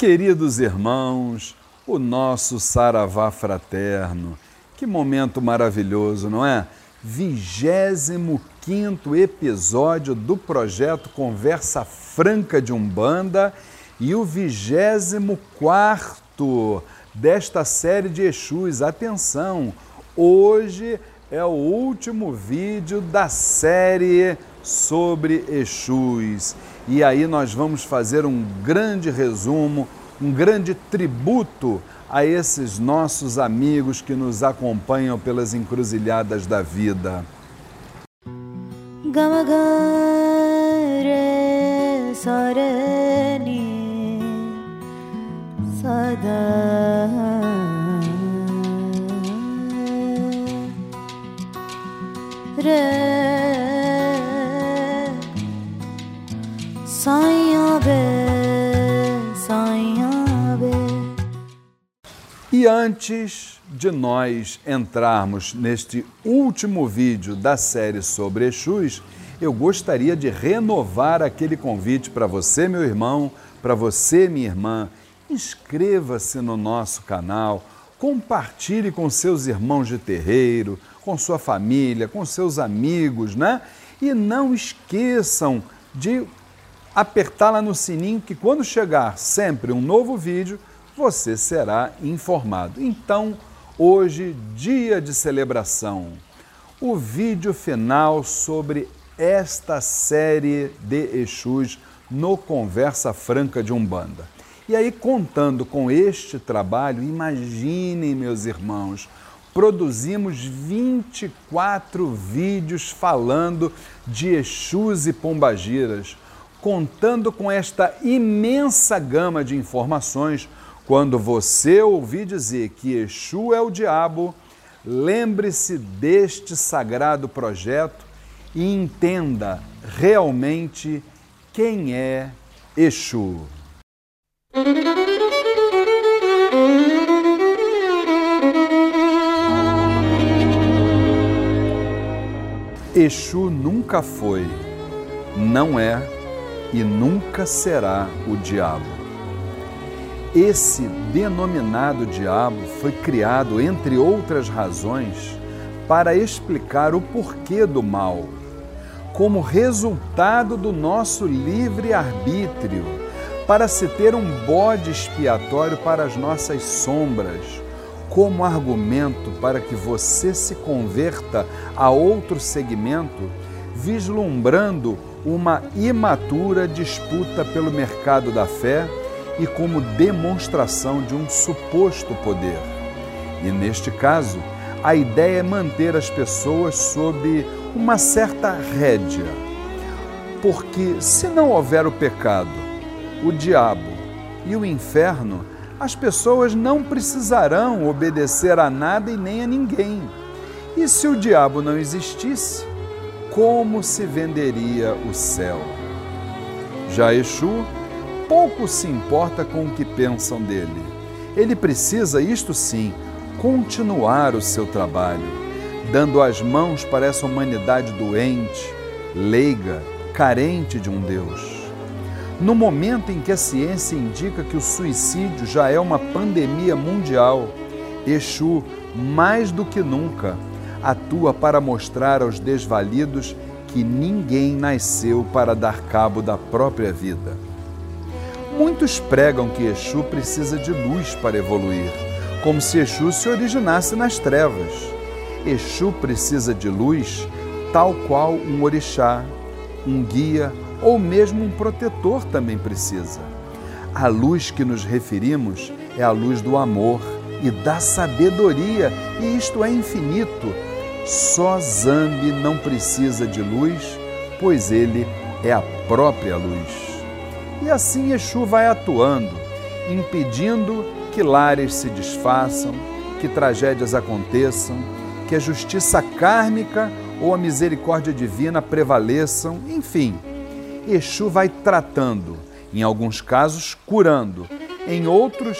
Queridos irmãos, o nosso Saravá fraterno, que momento maravilhoso, não é? 25 episódio do projeto Conversa Franca de Umbanda e o 24 desta série de Exus. Atenção, hoje é o último vídeo da série sobre Exus. E aí nós vamos fazer um grande resumo, um grande tributo a esses nossos amigos que nos acompanham pelas encruzilhadas da vida. E antes de nós entrarmos neste último vídeo da série sobre Exus, eu gostaria de renovar aquele convite para você, meu irmão, para você, minha irmã. Inscreva-se no nosso canal, compartilhe com seus irmãos de terreiro, com sua família, com seus amigos, né? E não esqueçam de apertar lá no sininho que quando chegar sempre um novo vídeo, você será informado. Então, hoje, dia de celebração, o vídeo final sobre esta série de Exus no Conversa Franca de Umbanda. E aí, contando com este trabalho, imaginem, meus irmãos, produzimos 24 vídeos falando de Exus e Pombagiras, contando com esta imensa gama de informações quando você ouvir dizer que Exu é o diabo, lembre-se deste sagrado projeto e entenda realmente quem é Exu. Exu nunca foi, não é e nunca será o diabo. Esse denominado diabo foi criado, entre outras razões, para explicar o porquê do mal, como resultado do nosso livre-arbítrio, para se ter um bode expiatório para as nossas sombras, como argumento para que você se converta a outro segmento, vislumbrando uma imatura disputa pelo mercado da fé e como demonstração de um suposto poder. E neste caso, a ideia é manter as pessoas sob uma certa rédea. Porque se não houver o pecado, o diabo e o inferno, as pessoas não precisarão obedecer a nada e nem a ninguém. E se o diabo não existisse, como se venderia o céu? Já Exu pouco se importa com o que pensam dele. Ele precisa, isto sim, continuar o seu trabalho, dando as mãos para essa humanidade doente, leiga, carente de um Deus. No momento em que a ciência indica que o suicídio já é uma pandemia mundial, Exu, mais do que nunca, atua para mostrar aos desvalidos que ninguém nasceu para dar cabo da própria vida. Muitos pregam que Exu precisa de luz para evoluir, como se Exu se originasse nas trevas. Exu precisa de luz, tal qual um orixá, um guia ou mesmo um protetor também precisa. A luz que nos referimos é a luz do amor e da sabedoria, e isto é infinito. Só Zambi não precisa de luz, pois ele é a própria luz. E assim Exu vai atuando, impedindo que lares se desfaçam, que tragédias aconteçam, que a justiça kármica ou a misericórdia divina prevaleçam, enfim. Exu vai tratando, em alguns casos curando, em outros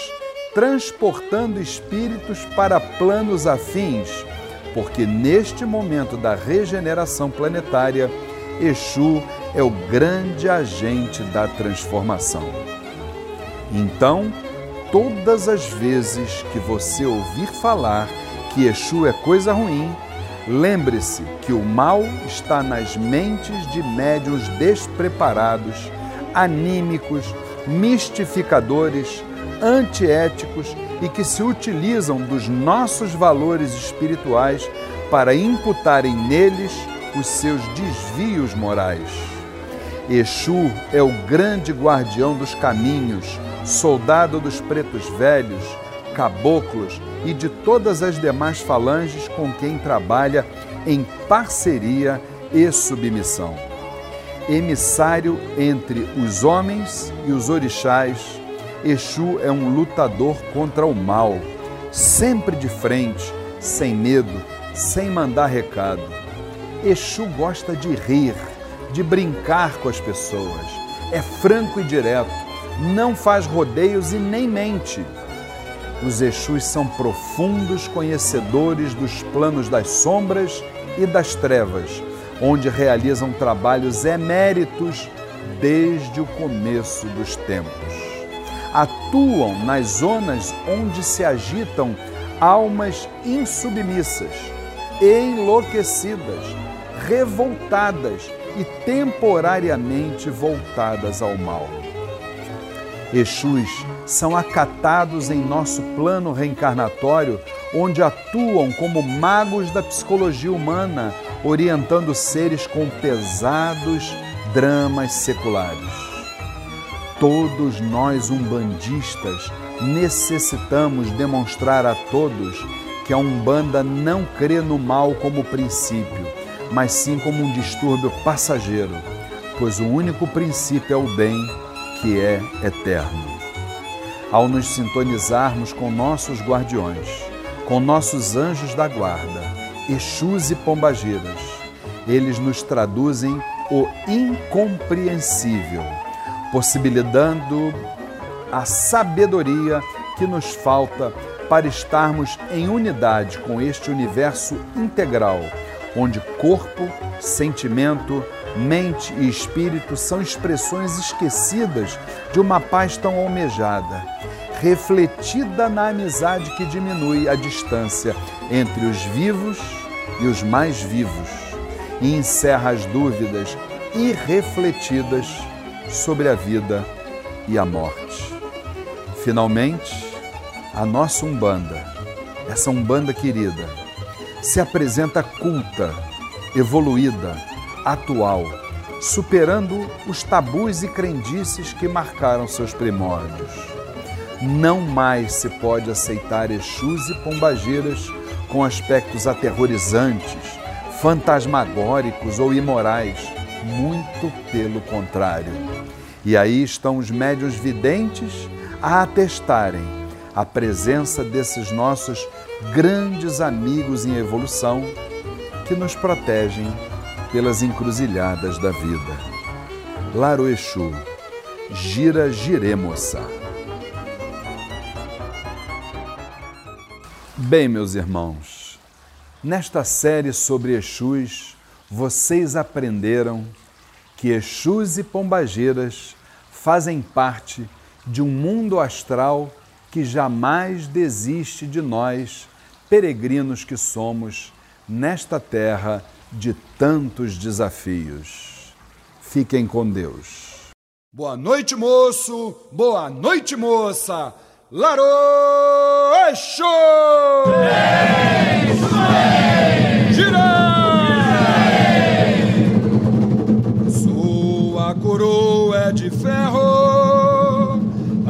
transportando espíritos para planos afins, porque neste momento da regeneração planetária, Exu é o grande agente da transformação. Então, todas as vezes que você ouvir falar que Exu é coisa ruim, lembre-se que o mal está nas mentes de médiuns despreparados, anímicos, mistificadores, antiéticos e que se utilizam dos nossos valores espirituais para imputarem neles os seus desvios morais. Exu é o grande guardião dos caminhos, soldado dos pretos velhos, caboclos e de todas as demais falanges com quem trabalha em parceria e submissão. Emissário entre os homens e os orixás, Exu é um lutador contra o mal, sempre de frente, sem medo, sem mandar recado. Exu gosta de rir, de brincar com as pessoas, é franco e direto, não faz rodeios e nem mente. Os Exus são profundos conhecedores dos planos das sombras e das trevas, onde realizam trabalhos eméritos desde o começo dos tempos. Atuam nas zonas onde se agitam almas insubmissas, enlouquecidas, revoltadas e temporariamente voltadas ao mal. Exus são acatados em nosso plano reencarnatório, onde atuam como magos da psicologia humana, orientando seres com pesados dramas seculares. Todos nós umbandistas necessitamos demonstrar a todos que a Umbanda não crê no mal como princípio, mas sim como um distúrbio passageiro, pois o único princípio é o bem que é eterno. Ao nos sintonizarmos com nossos guardiões, com nossos anjos da guarda, Exus e Pombagiras, eles nos traduzem o incompreensível, possibilitando a sabedoria que nos falta para estarmos em unidade com este universo integral, onde corpo, sentimento, Mente e espírito são expressões esquecidas de uma paz tão almejada, refletida na amizade que diminui a distância entre os vivos e os mais vivos e encerra as dúvidas irrefletidas sobre a vida e a morte. Finalmente, a nossa Umbanda, essa Umbanda querida, se apresenta culta, evoluída, atual, superando os tabus e crendices que marcaram seus primórdios. Não mais se pode aceitar Exus e Pombageiras com aspectos aterrorizantes, fantasmagóricos ou imorais, muito pelo contrário. E aí estão os médios videntes a atestarem a presença desses nossos grandes amigos em evolução que nos protegem pelas encruzilhadas da vida. Laroexu, gira giremoça. Bem, meus irmãos, nesta série sobre Exus, vocês aprenderam que Exus e Pombageiras fazem parte de um mundo astral que jamais desiste de nós, peregrinos que somos nesta terra de tantos desafios. Fiquem com Deus. Boa noite, moço. Boa noite, moça. Larô Exu! Gira!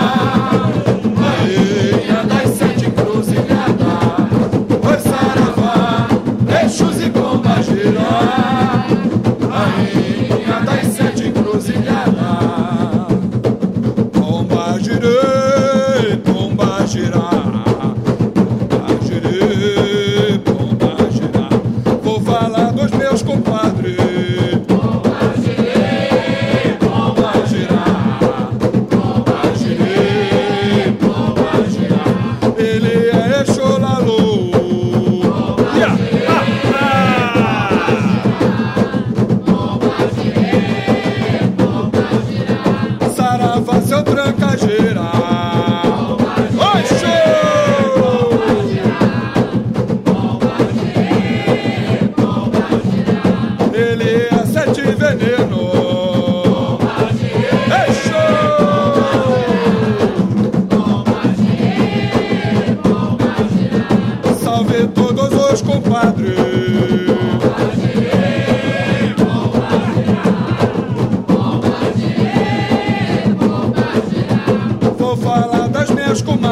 Bye. das minhas comadres.